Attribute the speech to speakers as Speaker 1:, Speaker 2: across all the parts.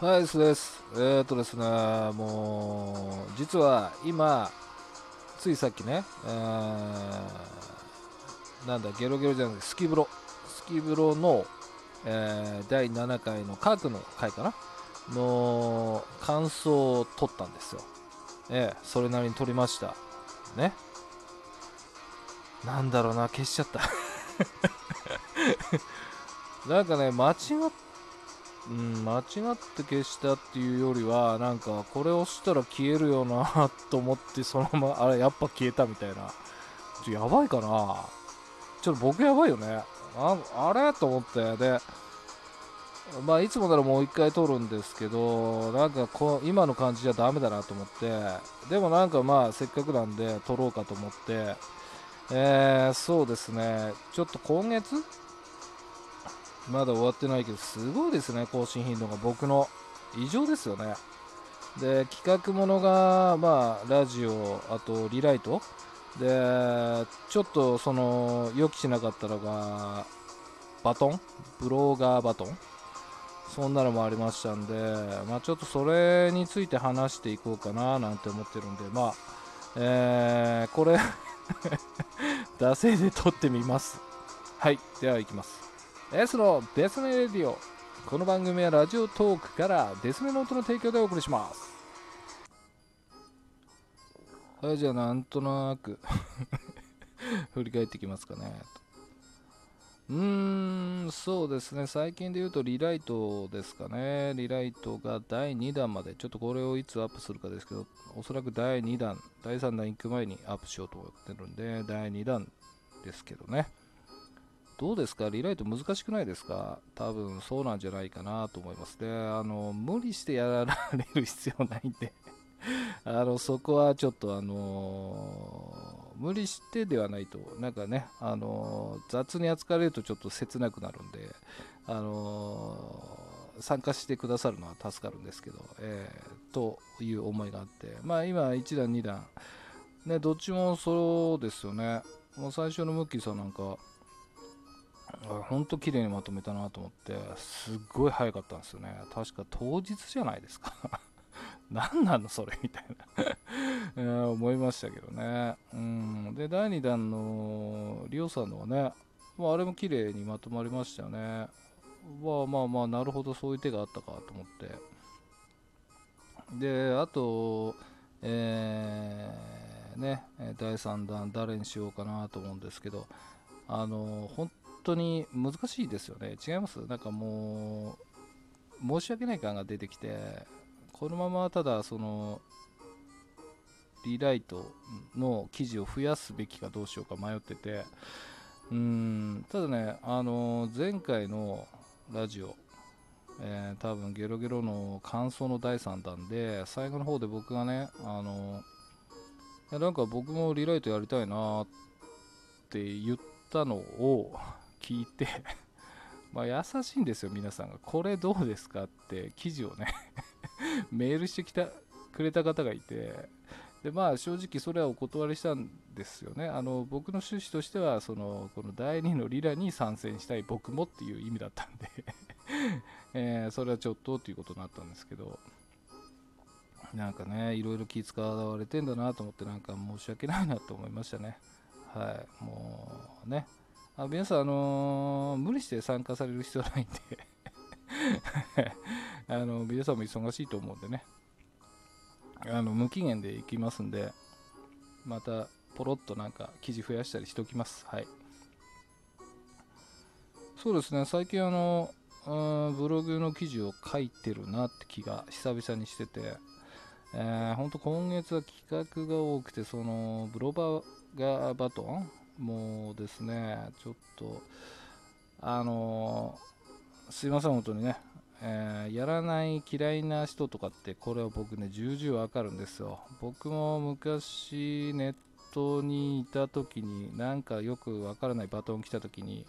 Speaker 1: はい、そうです。えー、っとですね、もう、実は今、ついさっきね、えーなんだ、ゲロゲロじゃなくて、スキブロ、スキブロの、えー第7回の科学の回かな？の感想を取ったんですよ。ええそれなりに取りました。ね。なんだろうな、消しちゃった。なんかね、間違っうん、間違って消したっていうよりは、なんか、これ押したら消えるよなと思って、そのまま、あれ、やっぱ消えたみたいな。ちょ、やばいかなちょっと僕やばいよね。ああれ？と思って。で、まあ、いつもならもう一回撮るんですけど、なんかこう、今の感じじゃダメだなと思って、でもなんかまあ、せっかくなんで撮ろうかと思って、えー、そうですね、ちょっと今月？まだ終わってないけど、すごいですね、更新頻度が僕の異常ですよね。で、企画ものが、まあ、ラジオ、あとリライト、で、ちょっとその、予期しなかったのが、バトン？ブローガーバトン？そんなのもありましたんで、まあ、ちょっとそれについて話していこうかななんて思ってるんで、まあ、えー、これ、惰性で撮ってみます。はい、では行きます。S のデスネレディオ。この番組はラジオトークからデスネの音の提供でお送りします。はい、じゃあなんとなく 振り返ってきますかね。うーん、そうですね。最近で言うとリライトですかね。リライトが第2弾まで、ちょっとこれをいつアップするかですけど、おそらく第2弾、第3弾行く前にアップしようと思ってるんで、第2弾ですけどね。どうですか？リライト難しくないですか？多分そうなんじゃないかなと思います。で、あの、無理してやられる必要ないんで、あの、そこはちょっとあのー無理してではないと、なんかね、あのー雑に扱われるとちょっと切なくなるんで、あのー参加してくださるのは助かるんですけど、えーという思いがあって、まあ今1段2段、ね、どっちもそうですよね。もう最初のムッキーさんなんか、ほんと綺麗にまとめたなと思って、すっごい早かったんですよね。確か当日じゃないですか。何なのそれみたいなえ 思いましたけどね。うん。で、第2弾のリオさんのはね、まあ、あれも綺麗にまとまりましたよね。まあまあまあ、なるほど、そういう手があったかと思って。で、あと、えーね、第3弾誰にしようかなと思うんですけど、あの、本当に難しいですよね。違います？なんかもう、申し訳ない感が出てきて、このままただ、その、リライトの記事を増やすべきかどうしようか迷ってて、うん、ただね、あの、前回のラジオ、えー多分ゲロゲロの感想の第3弾で、最後の方で僕がね、あの、なんか僕もリライトやりたいなって言ったのを聞いて、まあ優しいんですよ、皆さんが。これどうですかって記事をね、メールしてきたくれた方がいて、でまあ正直それはお断りしたんですよね。あの僕の趣旨としては、そのこの第2のリラに参戦したい僕もっていう意味だったんで、えそれはちょっとっていうことになったんですけど、なんかね、いろいろ気使われてんだなと思って、なんか申し訳ないなと思いましたね。はい、もうね。あ皆さん、あのー無理して参加される必要ないんで あの、皆さんも忙しいと思うんでね。あの、無期限で行きますんで、また、ポロッとなんか記事増やしたりしておきます。はい。そうですね、最近あの、ブログの記事を書いてるなって気が久々にしてて、えー、ほんと今月は企画が多くて、その、ブロバーガーバトンもうですね、ちょっと、あのーすいません、本当にね、えーやらない嫌いな人とかって、これは僕ね、重々わかるんですよ。僕も昔、ネットにいた時に、なんかよくわからないバトン来た時に、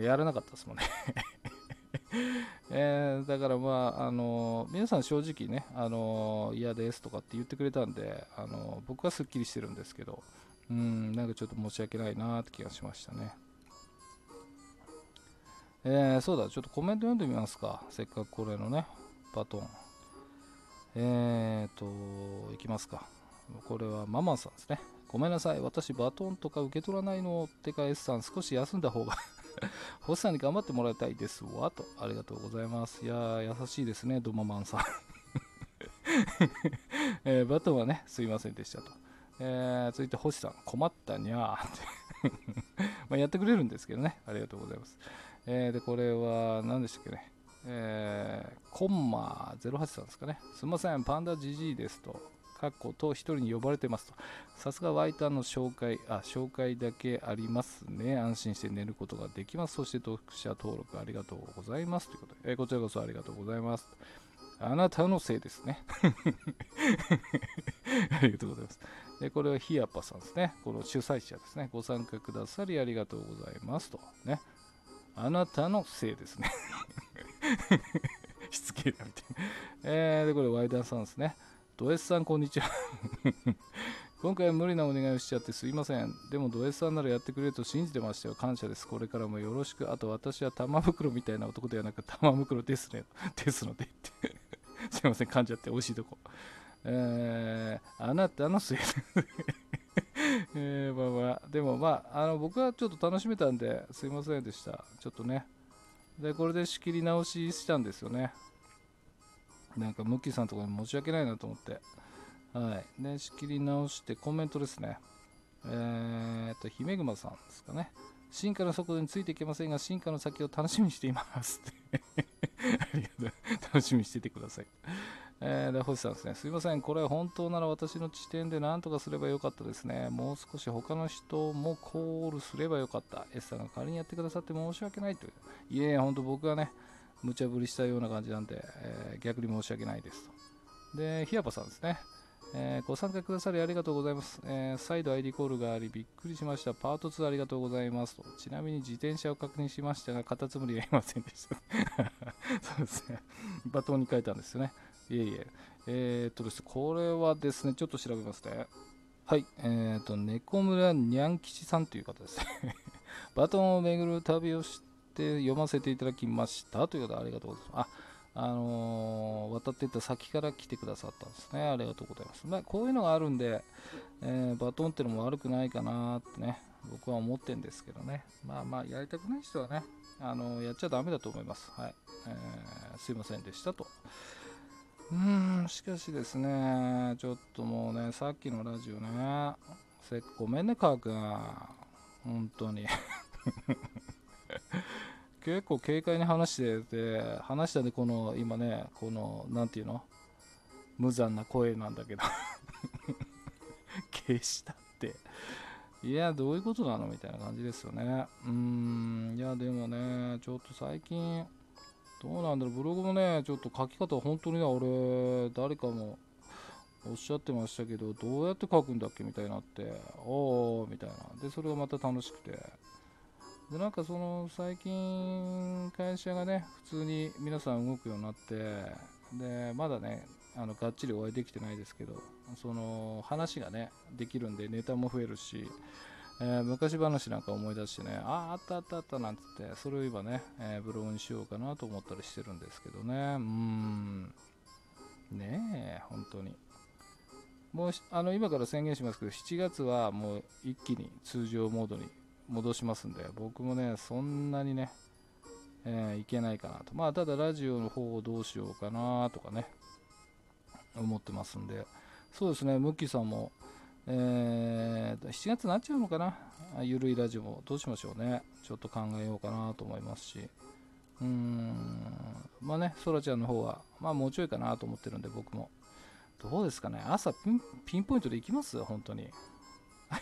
Speaker 1: やらなかったですもんね。えーだからまあ、あの皆さん正直ね、あの嫌ですとかって言ってくれたんで、あの僕はすっきりしてるんですけど、うん、なんかちょっと申し訳ないなって気がしましたね。えーそうだ、ちょっとコメント読んでみますか。せっかくこれのね、バトン。えーと、いきますか。これはママさんですね。ごめんなさい。私、バトンとか受け取らないのっ。てか S さん、少し休んだ方が 星さんに頑張ってもらいたいですわ。と、ありがとうございます。いやー、優しいですね、ドママンさん えー、バトンはね、すいませんでしたと。えー、続いて星さん、困ったにゃーって まやってくれるんですけどね、ありがとうございます。えー、で、これは何でしたっけね。えー、コンマ08さんですかね。すみません、パンダジジイですと。かっこと一人に呼ばれてますと。さすがワイターの紹介、あ、紹介だけありますね。安心して寝ることができます。そして読者登録ありがとうございます。ということで、えー、こちらこそありがとうございます。あなたのせいですね。ありがとうございます。でこれはヒアパさんですね。この主催者ですね。ご参加くださりありがとうございますと。ね。あなたのせいですね。しつけだみたいな。えー、で、これワイダーさんですね。ド S さん、こんにちは。今回は無理なお願いをしちゃってすいません。でもド S さんならやってくれると信じてましたよ。感謝です。これからもよろしく。あと私は玉袋みたいな男ではなく玉袋ですね。ですのでって。すいません、噛んじゃって美味しいとこ。えー、あなたのせい えー、まあまあ、でもまあ、あの僕はちょっと楽しめたんですいませんでした。ちょっとね。で、これで仕切り直ししたんですよね。なんか、ムッキーさんとかに申し訳ないなと思って。はい。で、仕切り直してコメントですね。えー、っと、姫熊さんですかね。進化の速度についていけませんが、進化の先を楽しみにしています。ありがとう。楽しみにしててください。えー、で、星さんですね。すいません。これ本当なら私の地点で何とかすればよかったですね。もう少し他の人もコールすればよかった。S さんが仮にやってくださって申し訳ないという。いえ、本当僕がね、無茶ぶりしたような感じなんで、えー、逆に申し訳ないですと。で、ひやぱさんですね。えー、ご参加くださりありがとうございます、えー、再度 ID コールがありびっくりしました。パート2ありがとうございますと。ちなみに自転車を確認しましたが、カタツムリはいませんでした。そうですね。バトンに書いたんですよね。いえいえ。えー、っとですね、これはですね、ちょっと調べますね。はい。えー、っと、猫村にゃん吉さんという方ですね。バトンを巡る旅をして読ませていただきましたという方ありがとうございます。ああのー、渡っていった先から来てくださったんですね。ありがとうございます。まあ、こういうのがあるんで、えー、バトンってのも悪くないかなってね、僕は思ってるんですけどね。まあまあ、やりたくない人はね、あのー、やっちゃダメだと思います。はい。えー、すいませんでしたと。うーん、しかしですね、ちょっともうね、さっきのラジオね、せごめんね、カー君。本当に。結構軽快に話してて、話したでこの、今ね、この、なんていうの？無残な声なんだけど 消したって。いや、どういうことなの？みたいな感じですよね。うーん、いや、でもね、ちょっと最近、どうなんだろう、ブログもね、ちょっと書き方、本当にね、俺、誰かもおっしゃってましたけど、どうやって書くんだっけみたいになって、おー、みたいな。で、それがまた楽しくて。でなんかその最近会社がね普通に皆さん動くようになってでまだねあのがっちりお会いできてないですけどその話がねできるんでネタも増えるし、えー、昔話なんか思い出してねあああったあったあったなんつってそれを今ね、えー、ブログにしようかなと思ったりしてるんですけどね。うーん。ねえ本当に。もうあの今から宣言しますけど7月はもう一気に通常モードに戻しますんで、僕もね、そんなにね、えー、いけないかなと。まあ、ただラジオの方をどうしようかなとかね、思ってますんで、そうですね、ムッキーさんも、えー、7月になっちゃうのかな、ゆるいラジオもどうしましょうね、ちょっと考えようかなと思いますし、うーん、まあね、そらちゃんの方は、まあもうちょいかなと思ってるんで、僕も。どうですかね、朝ピンポイントで行きます？本当に。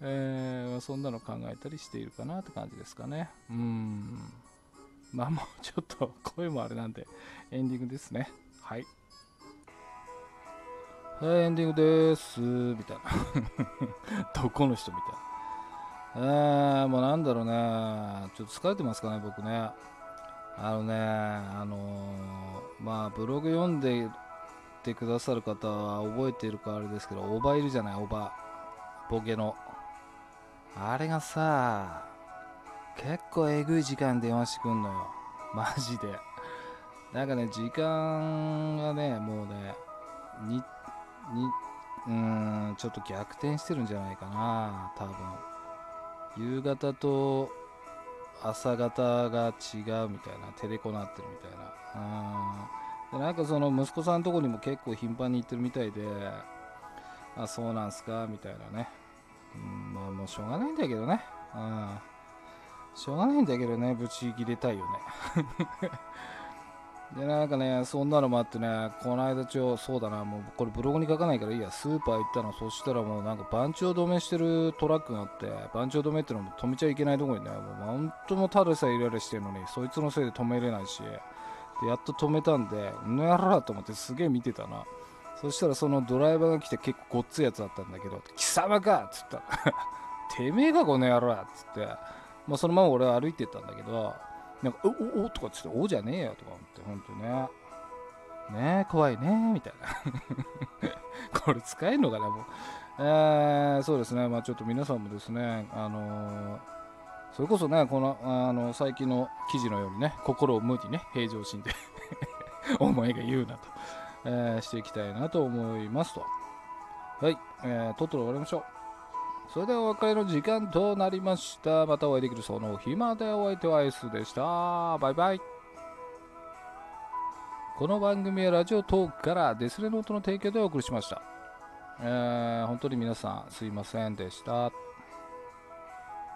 Speaker 1: えー、そんなの考えたりしているかなって感じですかね。うん。まあもうちょっと声もあれなんで、エンディングですね。はい。はい、エンディングです。みたいな。どこの人みたいな。えー、もうなんだろうね。ちょっと疲れてますかね、僕ね。あのね、あのー、まあ、ブログ読んでてくださる方は覚えているかあれですけど、おばいるじゃない、おば。ボケの。あれがさ、結構えぐい時間電話してくんのよ。マジで。なんかね、時間がね、もうね、に、うん、ちょっと逆転してるんじゃないかな、多分。夕方と朝方が違うみたいな、テレコなってるみたいな。うん。で、なんかその息子さんのとこにも結構頻繁に行ってるみたいで、あ、そうなんすか、みたいなね。うん、まあもうしょうがないんだけどね。うん。しょうがないんだけどね、ブチ切れたいよね。で、なんかね、そんなのもあってね、この間ちょ、そうだな、もうこれブログに書かないからいいや、スーパー行ったの、そしたらもうなんか番長止めしてるトラックがあって、番長止めってのも止めちゃいけないとこにね、もう本当もたださえイライラしてるのに、そいつのせいで止めれないし、でやっと止めたんで、うのやらと思ってすげえ見てたな。そしたらそのドライバーが来て結構ごっついやつだったんだけど、貴様かっつった、てめえがこの野郎っつって、まあ、そのまま俺は歩いてったんだけど、なんか、お、お、おとかっつって、おじゃねえよとか思って、ほんとね。ねえ、怖いねみたいな。これ使えるのかな、もう。えー、そうですね、まあちょっと皆さんもですね、あのーそれこそね、この、あの、最近の記事のようにね、心を無にね、平常心で お前が言うなと、えーしていきたいなと思いますと。はい、えー、とっとと終わりましょう。それではお別れの時間となりました。またお会いできるその日までお相手は S でした。バイバイ。この番組はラジオトークからデスレノートの提供でお送りしました。えー本当に皆さんすいませんでした。